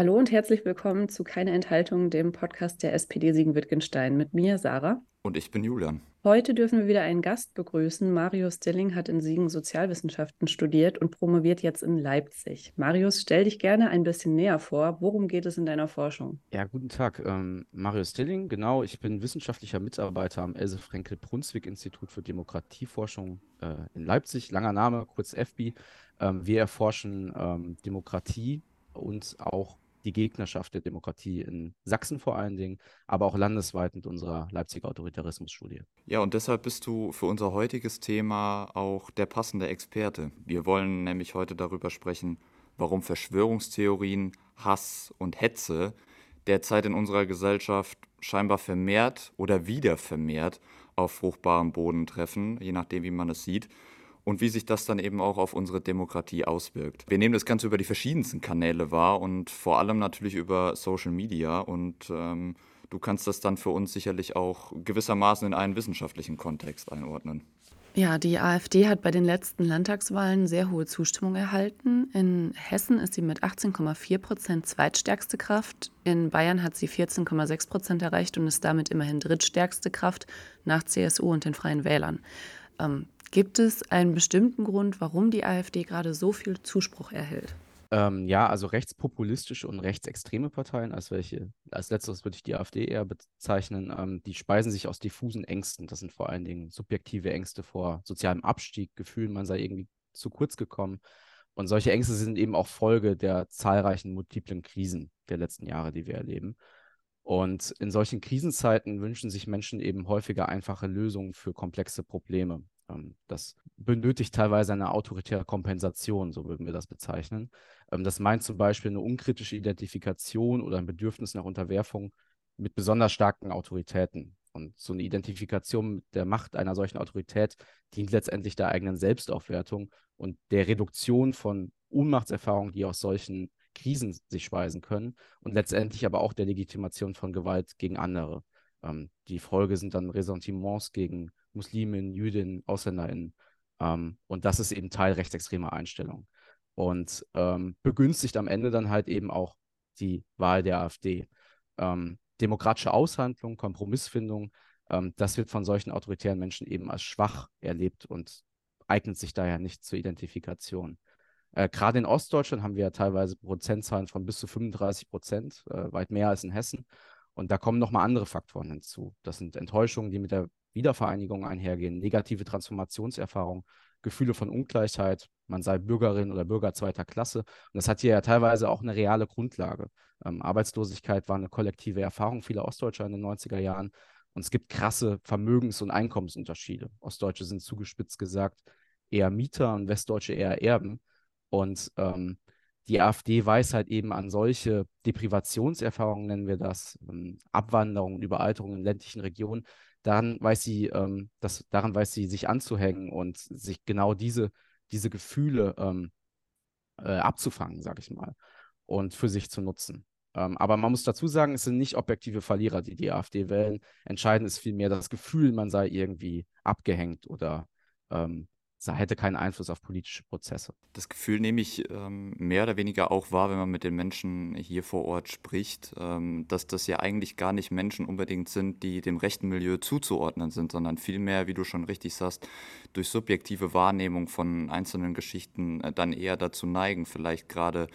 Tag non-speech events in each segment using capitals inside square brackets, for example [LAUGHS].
Hallo und herzlich willkommen zu Keine Enthaltung, dem Podcast der SPD Siegen-Wittgenstein mit mir, Sarah. Und ich bin Julian. Heute dürfen wir wieder einen Gast begrüßen. Marius Stilling hat in Siegen Sozialwissenschaften studiert und promoviert jetzt in Leipzig. Marius, stell dich gerne ein bisschen näher vor. Worum geht es in deiner Forschung? Ja, guten Tag. Ähm, Marius Stilling, genau. Ich bin wissenschaftlicher Mitarbeiter am Else Frenkel-Brunswick Institut für Demokratieforschung äh, in Leipzig. Langer Name, kurz FBI. Ähm, wir erforschen ähm, Demokratie und auch die Gegnerschaft der Demokratie in Sachsen vor allen Dingen, aber auch landesweit mit unserer Leipziger Autoritarismus-Studie. Ja, und deshalb bist du für unser heutiges Thema auch der passende Experte. Wir wollen nämlich heute darüber sprechen, warum Verschwörungstheorien, Hass und Hetze derzeit in unserer Gesellschaft scheinbar vermehrt oder wieder vermehrt auf fruchtbarem Boden treffen, je nachdem, wie man es sieht und wie sich das dann eben auch auf unsere Demokratie auswirkt. Wir nehmen das Ganze über die verschiedensten Kanäle wahr und vor allem natürlich über Social Media und ähm, du kannst das dann für uns sicherlich auch gewissermaßen in einen wissenschaftlichen Kontext einordnen. Ja, die AfD hat bei den letzten Landtagswahlen sehr hohe Zustimmung erhalten. In Hessen ist sie mit 18,4 Prozent zweitstärkste Kraft. In Bayern hat sie 14,6 Prozent erreicht und ist damit immerhin drittstärkste Kraft nach CSU und den Freien Wählern. Ähm, Gibt es einen bestimmten Grund, warum die AfD gerade so viel Zuspruch erhält? Ähm, ja, also rechtspopulistische und rechtsextreme Parteien, als welche, als letzteres würde ich die AfD eher bezeichnen, ähm, die speisen sich aus diffusen Ängsten. Das sind vor allen Dingen subjektive Ängste vor sozialem Abstieg, Gefühl, man sei irgendwie zu kurz gekommen. Und solche Ängste sind eben auch Folge der zahlreichen multiplen Krisen der letzten Jahre, die wir erleben. Und in solchen Krisenzeiten wünschen sich Menschen eben häufiger einfache Lösungen für komplexe Probleme. Ähm, das benötigt teilweise eine autoritäre Kompensation, so würden wir das bezeichnen. Ähm, das meint zum Beispiel eine unkritische Identifikation oder ein Bedürfnis nach Unterwerfung mit besonders starken Autoritäten. Und so eine Identifikation mit der Macht einer solchen Autorität dient letztendlich der eigenen Selbstaufwertung und der Reduktion von Ohnmachtserfahrungen, die aus solchen Krisen sich speisen können und letztendlich aber auch der Legitimation von Gewalt gegen andere. Ähm, die Folge sind dann Ressentiments gegen Musliminnen, Jüdinnen, AusländerInnen. Ähm, und das ist eben Teil rechtsextremer Einstellungen. Und ähm, begünstigt am Ende dann halt eben auch die Wahl der AfD. Ähm, demokratische Aushandlung, Kompromissfindung, ähm, das wird von solchen autoritären Menschen eben als schwach erlebt und eignet sich daher nicht zur Identifikation. Äh, Gerade in Ostdeutschland haben wir ja teilweise Prozentzahlen von bis zu 35 Prozent, äh, weit mehr als in Hessen. Und da kommen nochmal andere Faktoren hinzu. Das sind Enttäuschungen, die mit der Wiedervereinigung einhergehen, negative Transformationserfahrungen, Gefühle von Ungleichheit, man sei Bürgerin oder Bürger zweiter Klasse. Und das hat hier ja teilweise auch eine reale Grundlage. Ähm, Arbeitslosigkeit war eine kollektive Erfahrung vieler Ostdeutscher in den 90er Jahren. Und es gibt krasse Vermögens- und Einkommensunterschiede. Ostdeutsche sind zugespitzt gesagt eher Mieter und Westdeutsche eher Erben. Und ähm, die AfD weiß halt eben an solche Deprivationserfahrungen, nennen wir das, ähm, Abwanderung, Überalterung in ländlichen Regionen, daran weiß sie, ähm, das, daran weiß sie sich anzuhängen und sich genau diese, diese Gefühle ähm, äh, abzufangen, sage ich mal, und für sich zu nutzen. Ähm, aber man muss dazu sagen, es sind nicht objektive Verlierer, die die AfD wählen. Entscheidend ist vielmehr das Gefühl, man sei irgendwie abgehängt oder ähm, hätte keinen Einfluss auf politische Prozesse. Das Gefühl nehme ich ähm, mehr oder weniger auch wahr, wenn man mit den Menschen hier vor Ort spricht, ähm, dass das ja eigentlich gar nicht Menschen unbedingt sind, die dem rechten Milieu zuzuordnen sind, sondern vielmehr, wie du schon richtig sagst, durch subjektive Wahrnehmung von einzelnen Geschichten äh, dann eher dazu neigen, vielleicht gerade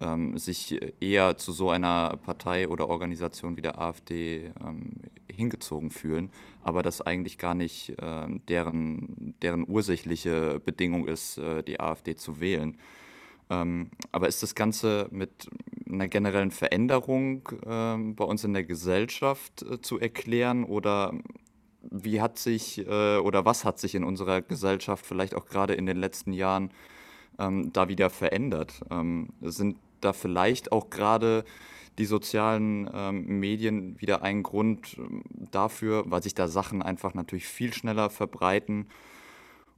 ähm, sich eher zu so einer Partei oder Organisation wie der AfD ähm, hingezogen fühlen, aber das eigentlich gar nicht äh, deren, deren ursächliche Bedingung ist, äh, die AfD zu wählen. Ähm, aber ist das Ganze mit einer generellen Veränderung ähm, bei uns in der Gesellschaft äh, zu erklären oder wie hat sich äh, oder was hat sich in unserer Gesellschaft vielleicht auch gerade in den letzten Jahren ähm, da wieder verändert? Ähm, sind da vielleicht auch gerade die sozialen ähm, Medien wieder ein Grund ähm, dafür, weil sich da Sachen einfach natürlich viel schneller verbreiten.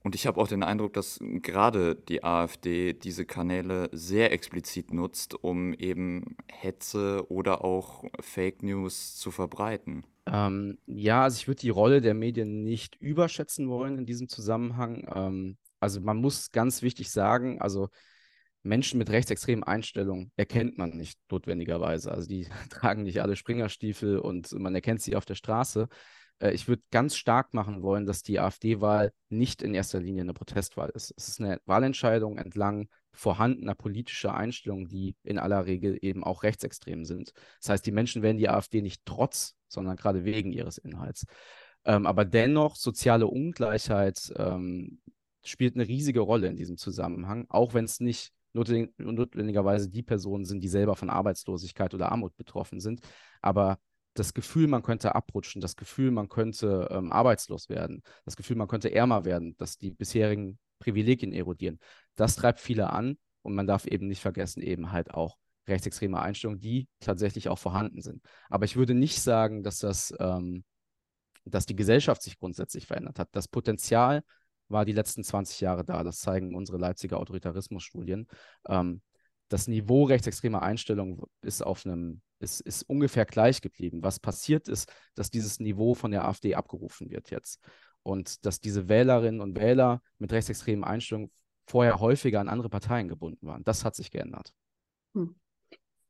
Und ich habe auch den Eindruck, dass gerade die AfD diese Kanäle sehr explizit nutzt, um eben Hetze oder auch Fake News zu verbreiten. Ähm, ja, also ich würde die Rolle der Medien nicht überschätzen wollen in diesem Zusammenhang. Ähm, also man muss ganz wichtig sagen, also Menschen mit rechtsextremen Einstellungen erkennt man nicht notwendigerweise. Also die [LAUGHS] tragen nicht alle Springerstiefel und man erkennt sie auf der Straße. Äh, ich würde ganz stark machen wollen, dass die AfD-Wahl nicht in erster Linie eine Protestwahl ist. Es ist eine Wahlentscheidung entlang vorhandener politischer Einstellungen, die in aller Regel eben auch rechtsextrem sind. Das heißt, die Menschen wählen die AfD nicht trotz, sondern gerade wegen ihres Inhalts. Ähm, aber dennoch, soziale Ungleichheit ähm, spielt eine riesige Rolle in diesem Zusammenhang, auch wenn es nicht notwendigerweise die Personen sind, die selber von Arbeitslosigkeit oder Armut betroffen sind. Aber das Gefühl, man könnte abrutschen, das Gefühl, man könnte ähm, arbeitslos werden, das Gefühl, man könnte ärmer werden, dass die bisherigen Privilegien erodieren, das treibt viele an und man darf eben nicht vergessen, eben halt auch rechtsextreme Einstellungen, die tatsächlich auch vorhanden sind. Aber ich würde nicht sagen, dass das, ähm, dass die Gesellschaft sich grundsätzlich verändert hat. Das Potenzial war die letzten 20 Jahre da. Das zeigen unsere Leipziger Autoritarismusstudien. Ähm, das Niveau rechtsextremer Einstellungen ist auf einem, ist, ist ungefähr gleich geblieben. Was passiert ist, dass dieses Niveau von der AfD abgerufen wird jetzt. Und dass diese Wählerinnen und Wähler mit rechtsextremen Einstellungen vorher häufiger an andere Parteien gebunden waren. Das hat sich geändert. Hm.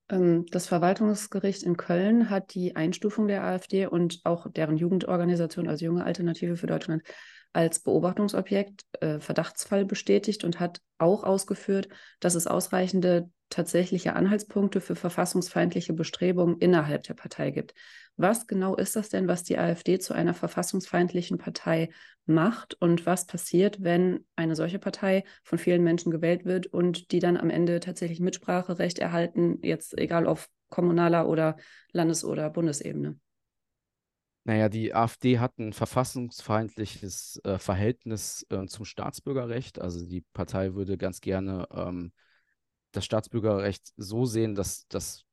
Ähm, das Verwaltungsgericht in Köln hat die Einstufung der AfD und auch deren Jugendorganisation, also Junge Alternative für Deutschland, als Beobachtungsobjekt, äh, Verdachtsfall bestätigt und hat auch ausgeführt, dass es ausreichende tatsächliche Anhaltspunkte für verfassungsfeindliche Bestrebungen innerhalb der Partei gibt. Was genau ist das denn, was die AfD zu einer verfassungsfeindlichen Partei macht und was passiert, wenn eine solche Partei von vielen Menschen gewählt wird und die dann am Ende tatsächlich Mitspracherecht erhalten, jetzt egal auf kommunaler oder Landes- oder Bundesebene? Naja, die AfD hat ein verfassungsfeindliches äh, Verhältnis äh, zum Staatsbürgerrecht. Also die Partei würde ganz gerne ähm, das Staatsbürgerrecht so sehen, dass, dass,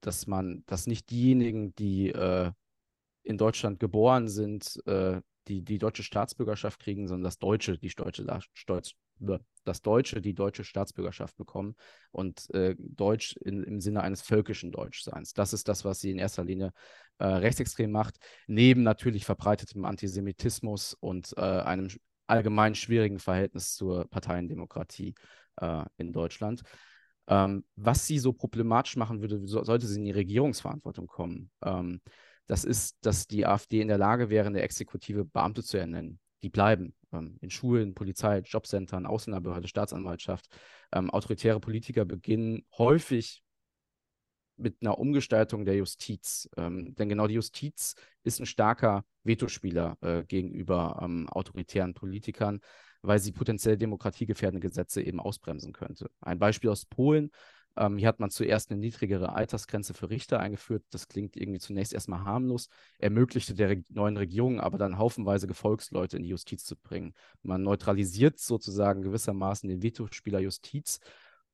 dass man, dass nicht diejenigen, die äh, in Deutschland geboren sind, äh, die die deutsche Staatsbürgerschaft kriegen, sondern dass Deutsche die deutsche, Stolz, dass Deutsche die deutsche Staatsbürgerschaft bekommen und äh, Deutsch in, im Sinne eines völkischen Deutschseins. Das ist das, was sie in erster Linie äh, rechtsextrem macht, neben natürlich verbreitetem Antisemitismus und äh, einem allgemein schwierigen Verhältnis zur Parteiendemokratie äh, in Deutschland. Ähm, was sie so problematisch machen würde, so, sollte sie in die Regierungsverantwortung kommen. Ähm, das ist, dass die AfD in der Lage wäre, eine Exekutive Beamte zu ernennen. Die bleiben ähm, in Schulen, Polizei, Jobcentern, Ausländerbehörde, Staatsanwaltschaft. Ähm, autoritäre Politiker beginnen häufig mit einer Umgestaltung der Justiz. Ähm, denn genau die Justiz ist ein starker Vetospieler äh, gegenüber ähm, autoritären Politikern, weil sie potenziell demokratiegefährdende Gesetze eben ausbremsen könnte. Ein Beispiel aus Polen. Ähm, hier hat man zuerst eine niedrigere Altersgrenze für Richter eingeführt. Das klingt irgendwie zunächst erstmal harmlos, ermöglichte der Re neuen Regierung aber dann haufenweise Gefolgsleute in die Justiz zu bringen. Man neutralisiert sozusagen gewissermaßen den Vetospieler Justiz.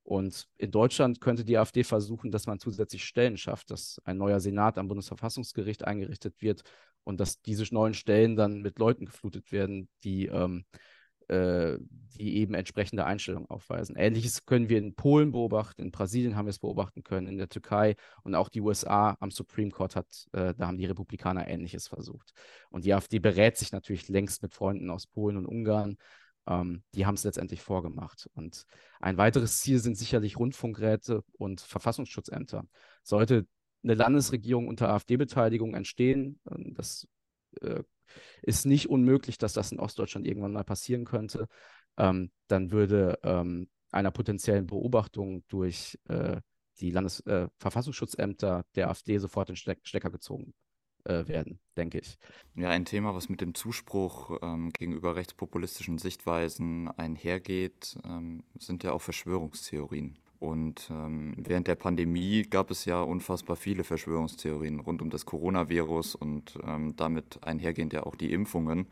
Und in Deutschland könnte die AfD versuchen, dass man zusätzlich Stellen schafft, dass ein neuer Senat am Bundesverfassungsgericht eingerichtet wird und dass diese neuen Stellen dann mit Leuten geflutet werden, die ähm, äh, die eben entsprechende Einstellungen aufweisen. Ähnliches können wir in Polen beobachten, in Brasilien haben wir es beobachten können, in der Türkei und auch die USA am Supreme Court hat, äh, da haben die Republikaner Ähnliches versucht. Und die AfD berät sich natürlich längst mit Freunden aus Polen und Ungarn. Ähm, die haben es letztendlich vorgemacht. Und ein weiteres Ziel sind sicherlich Rundfunkräte und Verfassungsschutzämter. Sollte eine Landesregierung unter AfD-Beteiligung entstehen, äh, das äh, ist nicht unmöglich, dass das in Ostdeutschland irgendwann mal passieren könnte. Ähm, dann würde ähm, einer potenziellen Beobachtung durch äh, die Landesverfassungsschutzämter äh, der AfD sofort den Stecker gezogen äh, werden, denke ich. Ja, ein Thema, was mit dem Zuspruch ähm, gegenüber rechtspopulistischen Sichtweisen einhergeht, ähm, sind ja auch Verschwörungstheorien. Und ähm, während der Pandemie gab es ja unfassbar viele Verschwörungstheorien rund um das Coronavirus und ähm, damit einhergehend ja auch die Impfungen.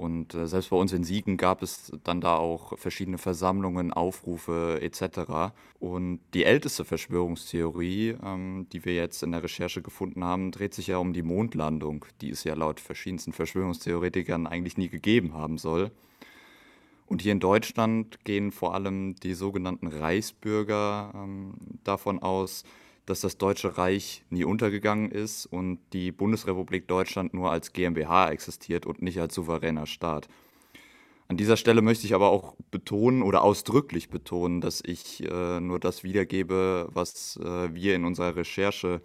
Und äh, selbst bei uns in Siegen gab es dann da auch verschiedene Versammlungen, Aufrufe etc. Und die älteste Verschwörungstheorie, ähm, die wir jetzt in der Recherche gefunden haben, dreht sich ja um die Mondlandung, die es ja laut verschiedensten Verschwörungstheoretikern eigentlich nie gegeben haben soll. Und hier in Deutschland gehen vor allem die sogenannten Reichsbürger ähm, davon aus, dass das Deutsche Reich nie untergegangen ist und die Bundesrepublik Deutschland nur als GmbH existiert und nicht als souveräner Staat. An dieser Stelle möchte ich aber auch betonen oder ausdrücklich betonen, dass ich äh, nur das wiedergebe, was äh, wir in unserer Recherche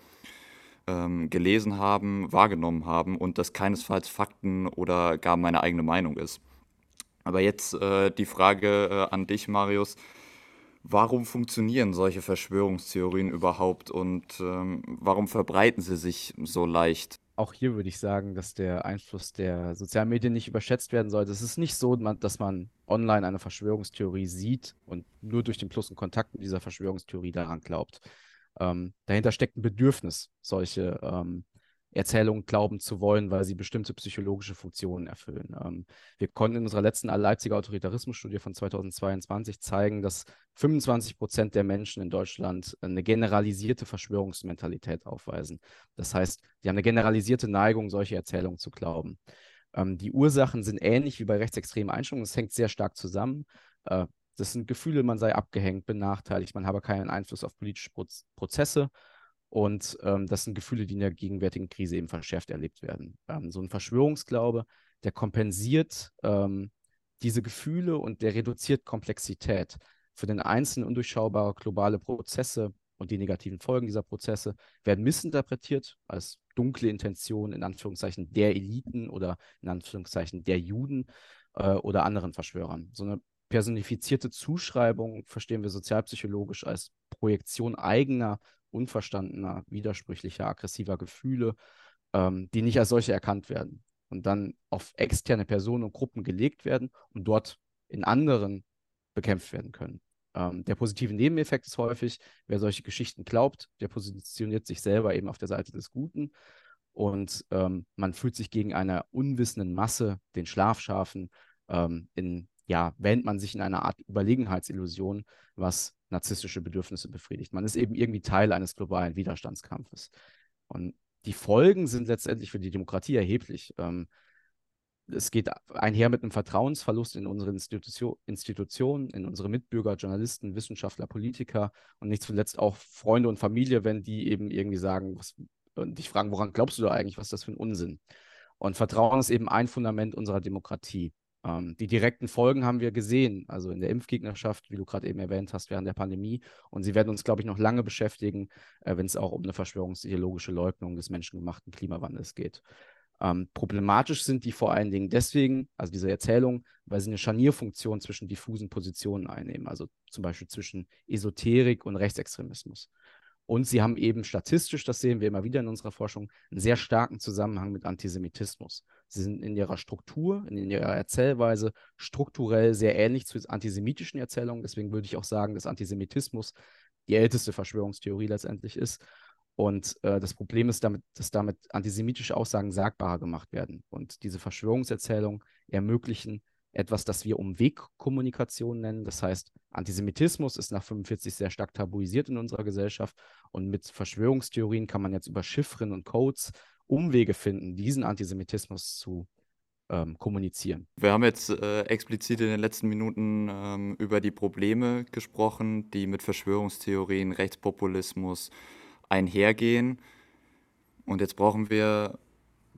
ähm, gelesen haben, wahrgenommen haben und das keinesfalls Fakten oder gar meine eigene Meinung ist. Aber jetzt äh, die Frage äh, an dich, Marius. Warum funktionieren solche Verschwörungstheorien überhaupt und ähm, warum verbreiten sie sich so leicht? Auch hier würde ich sagen, dass der Einfluss der sozialen Medien nicht überschätzt werden sollte. Es ist nicht so, dass man online eine Verschwörungstheorie sieht und nur durch den bloßen Kontakt mit dieser Verschwörungstheorie daran glaubt. Ähm, dahinter steckt ein Bedürfnis, solche ähm, Erzählungen glauben zu wollen, weil sie bestimmte psychologische Funktionen erfüllen. Ähm, wir konnten in unserer letzten Leipziger Autoritarismusstudie von 2022 zeigen, dass 25 Prozent der Menschen in Deutschland eine generalisierte Verschwörungsmentalität aufweisen. Das heißt, die haben eine generalisierte Neigung, solche Erzählungen zu glauben. Ähm, die Ursachen sind ähnlich wie bei rechtsextremen Einstellungen. Es hängt sehr stark zusammen. Äh, das sind Gefühle, man sei abgehängt, benachteiligt, man habe keinen Einfluss auf politische Prozesse und ähm, das sind Gefühle, die in der gegenwärtigen Krise eben verschärft erlebt werden. Ähm, so ein Verschwörungsglaube, der kompensiert ähm, diese Gefühle und der reduziert Komplexität. Für den Einzelnen undurchschaubare globale Prozesse und die negativen Folgen dieser Prozesse werden missinterpretiert als dunkle Intention in Anführungszeichen der Eliten oder in Anführungszeichen der Juden äh, oder anderen Verschwörern. So eine personifizierte Zuschreibung verstehen wir sozialpsychologisch als Projektion eigener unverstandener, widersprüchlicher, aggressiver Gefühle, ähm, die nicht als solche erkannt werden und dann auf externe Personen und Gruppen gelegt werden und dort in anderen bekämpft werden können. Ähm, der positive Nebeneffekt ist häufig, wer solche Geschichten glaubt, der positioniert sich selber eben auf der Seite des Guten und ähm, man fühlt sich gegen eine unwissenden Masse, den Schlafschafen, ähm, in, ja, wähnt man sich in einer Art Überlegenheitsillusion, was narzisstische Bedürfnisse befriedigt. Man ist eben irgendwie Teil eines globalen Widerstandskampfes. Und die Folgen sind letztendlich für die Demokratie erheblich. Ähm, es geht einher mit einem Vertrauensverlust in unsere Institution, Institutionen, in unsere Mitbürger, Journalisten, Wissenschaftler, Politiker und nicht zuletzt auch Freunde und Familie, wenn die eben irgendwie sagen was, und dich fragen, woran glaubst du da eigentlich, was ist das für ein Unsinn? Und Vertrauen ist eben ein Fundament unserer Demokratie. Ähm, die direkten Folgen haben wir gesehen, also in der Impfgegnerschaft, wie du gerade eben erwähnt hast, während der Pandemie. Und sie werden uns, glaube ich, noch lange beschäftigen, äh, wenn es auch um eine verschwörungsideologische Leugnung des menschengemachten Klimawandels geht. Ähm, problematisch sind die vor allen Dingen deswegen, also diese Erzählung, weil sie eine Scharnierfunktion zwischen diffusen Positionen einnehmen, also zum Beispiel zwischen Esoterik und Rechtsextremismus. Und sie haben eben statistisch, das sehen wir immer wieder in unserer Forschung, einen sehr starken Zusammenhang mit Antisemitismus. Sie sind in ihrer Struktur, in ihrer Erzählweise strukturell sehr ähnlich zu antisemitischen Erzählungen. Deswegen würde ich auch sagen, dass Antisemitismus die älteste Verschwörungstheorie letztendlich ist. Und äh, das Problem ist damit, dass damit antisemitische Aussagen sagbarer gemacht werden. Und diese Verschwörungserzählungen ermöglichen etwas, das wir Umwegkommunikation nennen. Das heißt, Antisemitismus ist nach 45 sehr stark tabuisiert in unserer Gesellschaft. Und mit Verschwörungstheorien kann man jetzt über Chiffren und Codes Umwege finden, diesen Antisemitismus zu ähm, kommunizieren. Wir haben jetzt äh, explizit in den letzten Minuten ähm, über die Probleme gesprochen, die mit Verschwörungstheorien, Rechtspopulismus einhergehen. Und jetzt brauchen wir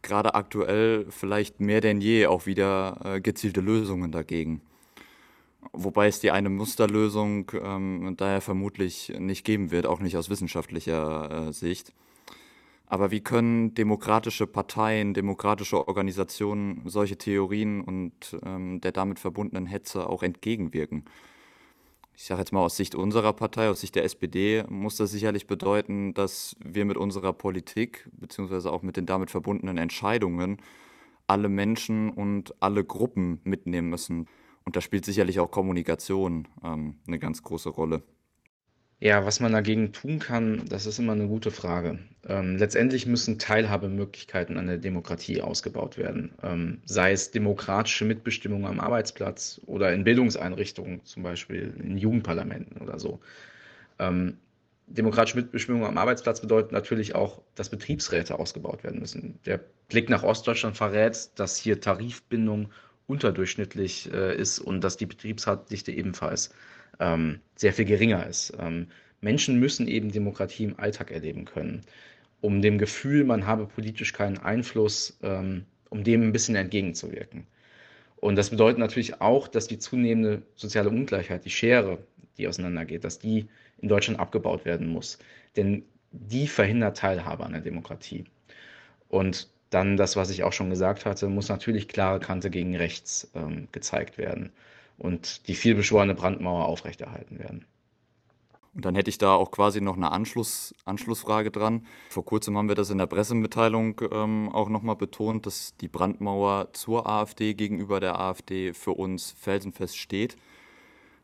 gerade aktuell vielleicht mehr denn je auch wieder äh, gezielte Lösungen dagegen. Wobei es die eine Musterlösung ähm, daher vermutlich nicht geben wird, auch nicht aus wissenschaftlicher äh, Sicht. Aber wie können demokratische Parteien, demokratische Organisationen solche Theorien und ähm, der damit verbundenen Hetze auch entgegenwirken? Ich sage jetzt mal aus Sicht unserer Partei, aus Sicht der SPD, muss das sicherlich bedeuten, dass wir mit unserer Politik beziehungsweise auch mit den damit verbundenen Entscheidungen alle Menschen und alle Gruppen mitnehmen müssen. Und da spielt sicherlich auch Kommunikation ähm, eine ganz große Rolle. Ja, was man dagegen tun kann, das ist immer eine gute Frage. Ähm, letztendlich müssen Teilhabemöglichkeiten an der Demokratie ausgebaut werden, ähm, sei es demokratische Mitbestimmung am Arbeitsplatz oder in Bildungseinrichtungen, zum Beispiel in Jugendparlamenten oder so. Ähm, demokratische Mitbestimmung am Arbeitsplatz bedeutet natürlich auch, dass Betriebsräte ausgebaut werden müssen. Der Blick nach Ostdeutschland verrät, dass hier Tarifbindung unterdurchschnittlich äh, ist und dass die Betriebsratdichte ebenfalls ähm, sehr viel geringer ist. Ähm, Menschen müssen eben Demokratie im Alltag erleben können, um dem Gefühl, man habe politisch keinen Einfluss, ähm, um dem ein bisschen entgegenzuwirken. Und das bedeutet natürlich auch, dass die zunehmende soziale Ungleichheit, die Schere, die auseinandergeht, dass die in Deutschland abgebaut werden muss. Denn die verhindert Teilhabe an der Demokratie. Und dann das, was ich auch schon gesagt hatte, muss natürlich klare Kante gegen rechts ähm, gezeigt werden und die vielbeschworene Brandmauer aufrechterhalten werden. Und dann hätte ich da auch quasi noch eine Anschluss, Anschlussfrage dran. Vor kurzem haben wir das in der Pressemitteilung ähm, auch nochmal betont, dass die Brandmauer zur AfD gegenüber der AfD für uns felsenfest steht.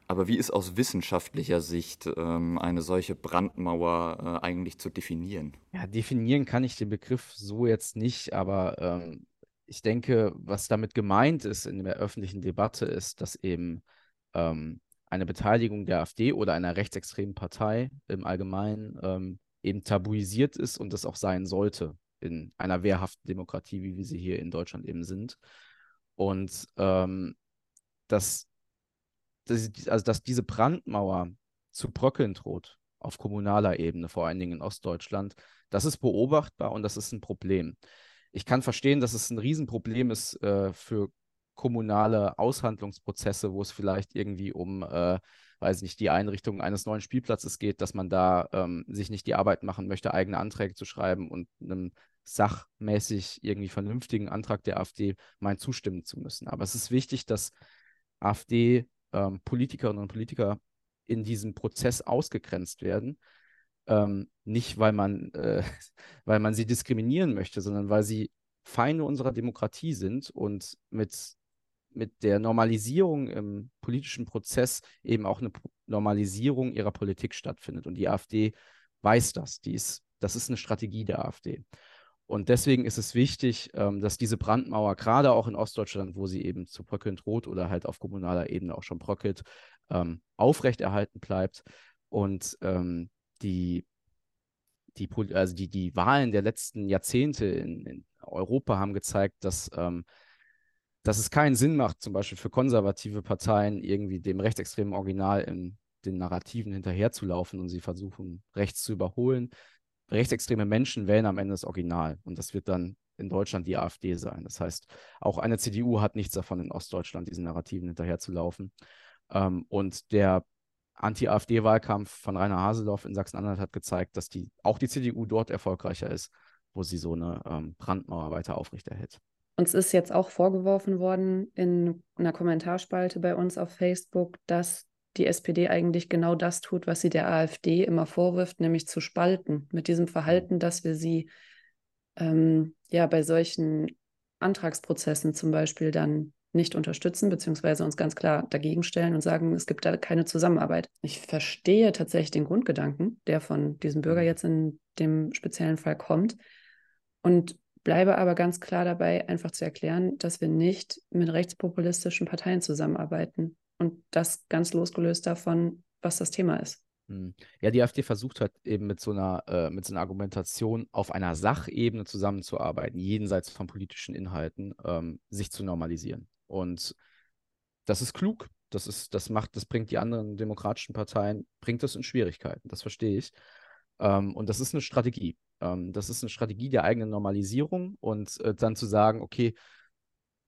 Aber wie ist aus wissenschaftlicher Sicht ähm, eine solche Brandmauer äh, eigentlich zu definieren? Ja, definieren kann ich den Begriff so jetzt nicht, aber ähm, ich denke, was damit gemeint ist in der öffentlichen Debatte, ist, dass eben ähm, eine Beteiligung der AfD oder einer rechtsextremen Partei im Allgemeinen ähm, eben tabuisiert ist und das auch sein sollte in einer wehrhaften Demokratie, wie wir sie hier in Deutschland eben sind. Und ähm, dass, dass, also dass diese Brandmauer zu bröckeln droht auf kommunaler Ebene, vor allen Dingen in Ostdeutschland, das ist beobachtbar und das ist ein Problem. Ich kann verstehen, dass es ein Riesenproblem ist äh, für kommunale Aushandlungsprozesse, wo es vielleicht irgendwie um, äh, weiß nicht, die Einrichtung eines neuen Spielplatzes geht, dass man da ähm, sich nicht die Arbeit machen möchte, eigene Anträge zu schreiben und einem sachmäßig irgendwie vernünftigen Antrag der AfD meint zustimmen zu müssen. Aber es ist wichtig, dass AfD-Politikerinnen ähm, und Politiker in diesem Prozess ausgegrenzt werden. Ähm, nicht, weil man, äh, [LAUGHS] weil man sie diskriminieren möchte, sondern weil sie Feinde unserer Demokratie sind und mit mit der Normalisierung im politischen Prozess eben auch eine Normalisierung ihrer Politik stattfindet. Und die AfD weiß das. Die ist, das ist eine Strategie der AfD. Und deswegen ist es wichtig, ähm, dass diese Brandmauer, gerade auch in Ostdeutschland, wo sie eben zu bröckeln droht oder halt auf kommunaler Ebene auch schon bröckelt, ähm, aufrechterhalten bleibt. Und ähm, die, die, also die, die Wahlen der letzten Jahrzehnte in, in Europa haben gezeigt, dass ähm, dass es keinen Sinn macht, zum Beispiel für konservative Parteien irgendwie dem rechtsextremen Original in den Narrativen hinterherzulaufen und sie versuchen, rechts zu überholen. Rechtsextreme Menschen wählen am Ende das Original und das wird dann in Deutschland die AfD sein. Das heißt, auch eine CDU hat nichts davon, in Ostdeutschland diesen Narrativen hinterherzulaufen. Ähm, und der Anti-AfD-Wahlkampf von Rainer Haseloff in Sachsen-Anhalt hat gezeigt, dass die, auch die CDU dort erfolgreicher ist, wo sie so eine ähm, Brandmauer weiter aufrechterhält. Uns ist jetzt auch vorgeworfen worden in einer Kommentarspalte bei uns auf Facebook, dass die SPD eigentlich genau das tut, was sie der AfD immer vorwirft, nämlich zu spalten. Mit diesem Verhalten, dass wir sie ähm, ja bei solchen Antragsprozessen zum Beispiel dann nicht unterstützen, beziehungsweise uns ganz klar dagegen stellen und sagen, es gibt da keine Zusammenarbeit. Ich verstehe tatsächlich den Grundgedanken, der von diesem Bürger mhm. jetzt in dem speziellen Fall kommt. Und bleibe aber ganz klar dabei, einfach zu erklären, dass wir nicht mit rechtspopulistischen Parteien zusammenarbeiten. Und das ganz losgelöst davon, was das Thema ist. Hm. Ja, die AfD versucht halt eben mit so einer, äh, mit so einer Argumentation auf einer Sachebene zusammenzuarbeiten, jenseits von politischen Inhalten, ähm, sich zu normalisieren. Und das ist klug. Das ist, das macht, das bringt die anderen demokratischen Parteien, bringt das in Schwierigkeiten. Das verstehe ich. Ähm, und das ist eine Strategie. Ähm, das ist eine Strategie der eigenen Normalisierung und äh, dann zu sagen, okay,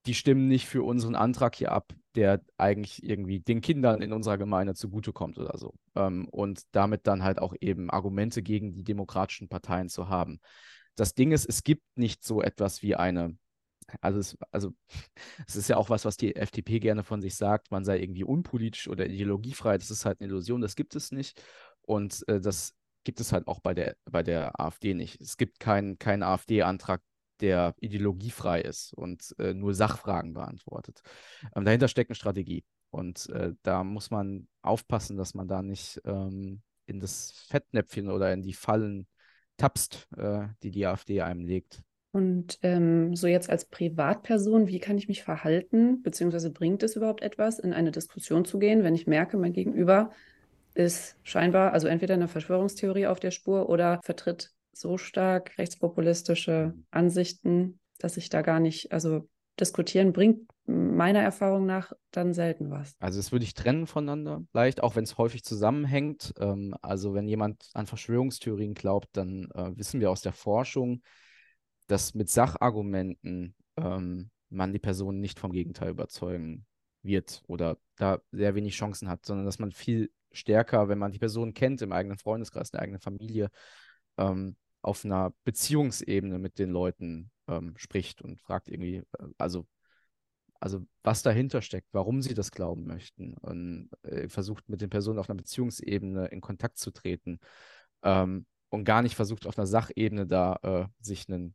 die stimmen nicht für unseren Antrag hier ab, der eigentlich irgendwie den Kindern in unserer Gemeinde zugutekommt oder so. Ähm, und damit dann halt auch eben Argumente gegen die demokratischen Parteien zu haben. Das Ding ist, es gibt nicht so etwas wie eine, also es, also es ist ja auch was, was die FDP gerne von sich sagt, man sei irgendwie unpolitisch oder ideologiefrei. Das ist halt eine Illusion, das gibt es nicht. Und äh, das gibt es halt auch bei der, bei der AfD nicht. Es gibt keinen kein AfD-Antrag, der ideologiefrei ist und äh, nur Sachfragen beantwortet. Ähm, dahinter steckt eine Strategie. Und äh, da muss man aufpassen, dass man da nicht ähm, in das Fettnäpfchen oder in die Fallen tapst, äh, die die AfD einem legt. Und ähm, so jetzt als Privatperson, wie kann ich mich verhalten, beziehungsweise bringt es überhaupt etwas, in eine Diskussion zu gehen, wenn ich merke, mein Gegenüber ist scheinbar also entweder eine Verschwörungstheorie auf der Spur oder vertritt so stark rechtspopulistische. Ansichten, dass ich da gar nicht, also diskutieren bringt meiner Erfahrung nach dann selten was. Also das würde ich trennen voneinander, leicht, auch wenn es häufig zusammenhängt. Ähm, also wenn jemand an Verschwörungstheorien glaubt, dann äh, wissen wir aus der Forschung, dass mit Sachargumenten ähm, man die Person nicht vom Gegenteil überzeugen wird oder da sehr wenig Chancen hat, sondern dass man viel stärker, wenn man die Person kennt, im eigenen Freundeskreis, in der eigenen Familie, ähm, auf einer Beziehungsebene mit den Leuten ähm, spricht und fragt irgendwie, äh, also, also was dahinter steckt, warum sie das glauben möchten und äh, versucht mit den Personen auf einer Beziehungsebene in Kontakt zu treten ähm, und gar nicht versucht auf einer Sachebene da äh, sich einen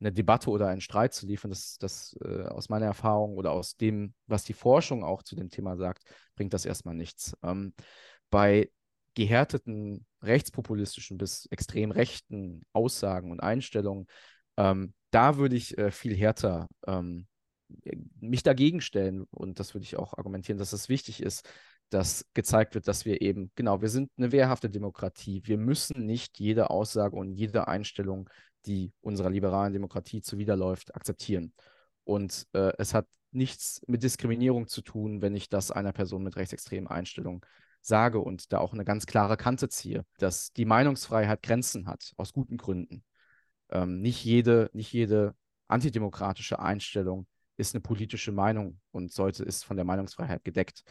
eine Debatte oder einen Streit zu liefern, das, das äh, aus meiner Erfahrung oder aus dem, was die Forschung auch zu dem Thema sagt, bringt das erstmal nichts. Ähm, bei gehärteten rechtspopulistischen bis extrem rechten Aussagen und Einstellungen, ähm, da würde ich äh, viel härter ähm, mich dagegen stellen und das würde ich auch argumentieren, dass es wichtig ist, dass gezeigt wird, dass wir eben, genau, wir sind eine wehrhafte Demokratie. Wir müssen nicht jede Aussage und jede Einstellung die unserer liberalen Demokratie zuwiderläuft, akzeptieren. Und äh, es hat nichts mit Diskriminierung zu tun, wenn ich das einer Person mit rechtsextremen Einstellungen sage und da auch eine ganz klare Kante ziehe, dass die Meinungsfreiheit Grenzen hat, aus guten Gründen. Ähm, nicht, jede, nicht jede antidemokratische Einstellung ist eine politische Meinung und sollte ist von der Meinungsfreiheit gedeckt.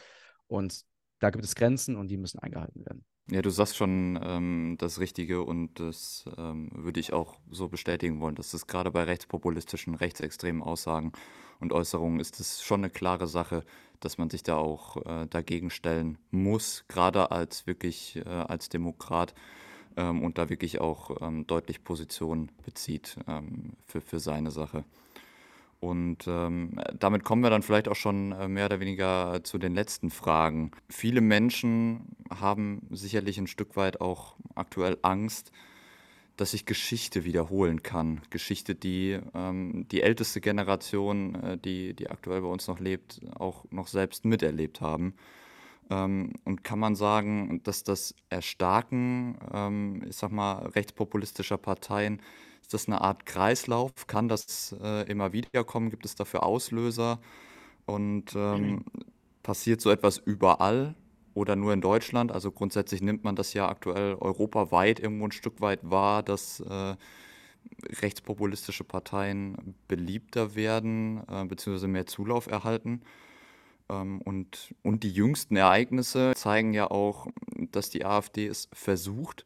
Und da gibt es Grenzen und die müssen eingehalten werden. Ja, du sagst schon ähm, das Richtige und das ähm, würde ich auch so bestätigen wollen, dass es gerade bei rechtspopulistischen, rechtsextremen Aussagen und Äußerungen ist es schon eine klare Sache, dass man sich da auch äh, dagegen stellen muss, gerade als wirklich äh, als Demokrat ähm, und da wirklich auch ähm, deutlich Position bezieht ähm, für, für seine Sache. Und ähm, damit kommen wir dann vielleicht auch schon äh, mehr oder weniger zu den letzten Fragen. Viele Menschen haben sicherlich ein Stück weit auch aktuell Angst, dass sich Geschichte wiederholen kann. Geschichte, die ähm, die älteste Generation, äh, die, die aktuell bei uns noch lebt, auch noch selbst miterlebt haben. Ähm, und kann man sagen, dass das Erstarken, ähm, ich sag mal, rechtspopulistischer Parteien ist das eine Art Kreislauf? Kann das äh, immer wieder kommen? Gibt es dafür Auslöser? Und ähm, passiert so etwas überall oder nur in Deutschland? Also grundsätzlich nimmt man das ja aktuell europaweit irgendwo ein Stück weit wahr, dass äh, rechtspopulistische Parteien beliebter werden äh, bzw. mehr Zulauf erhalten. Ähm, und, und die jüngsten Ereignisse zeigen ja auch, dass die AfD es versucht,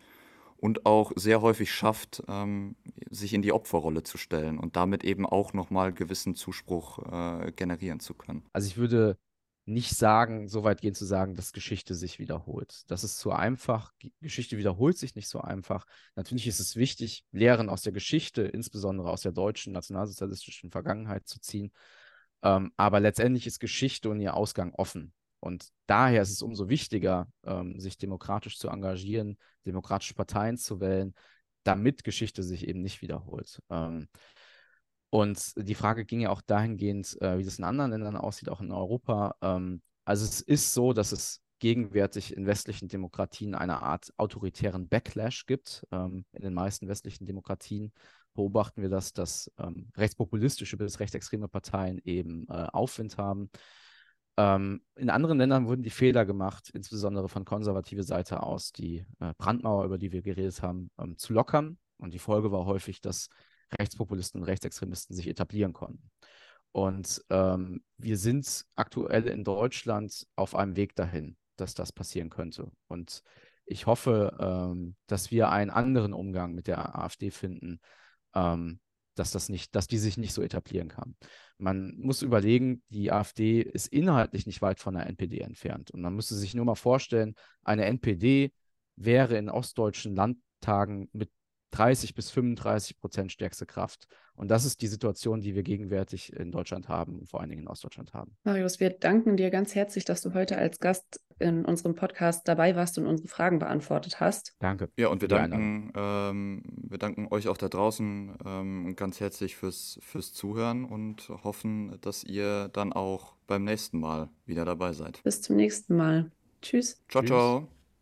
und auch sehr häufig schafft, ähm, sich in die Opferrolle zu stellen und damit eben auch nochmal gewissen Zuspruch äh, generieren zu können. Also ich würde nicht sagen, so weit gehen zu sagen, dass Geschichte sich wiederholt. Das ist zu einfach. Geschichte wiederholt sich nicht so einfach. Natürlich ist es wichtig, Lehren aus der Geschichte, insbesondere aus der deutschen nationalsozialistischen Vergangenheit zu ziehen. Ähm, aber letztendlich ist Geschichte und ihr Ausgang offen. Und daher ist es umso wichtiger, ähm, sich demokratisch zu engagieren, demokratische Parteien zu wählen, damit Geschichte sich eben nicht wiederholt. Ähm, und die Frage ging ja auch dahingehend, äh, wie das in anderen Ländern aussieht, auch in Europa. Ähm, also es ist so, dass es gegenwärtig in westlichen Demokratien eine Art autoritären Backlash gibt. Ähm, in den meisten westlichen Demokratien beobachten wir das, dass ähm, rechtspopulistische bis rechtsextreme Parteien eben äh, Aufwind haben. Ähm, in anderen Ländern wurden die Fehler gemacht, insbesondere von konservativer Seite aus, die äh, Brandmauer, über die wir geredet haben, ähm, zu lockern. Und die Folge war häufig, dass Rechtspopulisten und Rechtsextremisten sich etablieren konnten. Und ähm, wir sind aktuell in Deutschland auf einem Weg dahin, dass das passieren könnte. Und ich hoffe, ähm, dass wir einen anderen Umgang mit der AfD finden, ähm, dass das nicht, dass die sich nicht so etablieren kann. Man muss überlegen, die AfD ist inhaltlich nicht weit von der NPD entfernt. Und man müsste sich nur mal vorstellen, eine NPD wäre in ostdeutschen Landtagen mit 30 bis 35 Prozent stärkste Kraft. Und das ist die Situation, die wir gegenwärtig in Deutschland haben, vor allen Dingen in Ostdeutschland haben. Marius, wir danken dir ganz herzlich, dass du heute als Gast in unserem Podcast dabei warst und unsere Fragen beantwortet hast. Danke. Ja, und wir danken, ähm, wir danken euch auch da draußen ähm, ganz herzlich fürs, fürs Zuhören und hoffen, dass ihr dann auch beim nächsten Mal wieder dabei seid. Bis zum nächsten Mal. Tschüss. Ciao, Tschüss. ciao.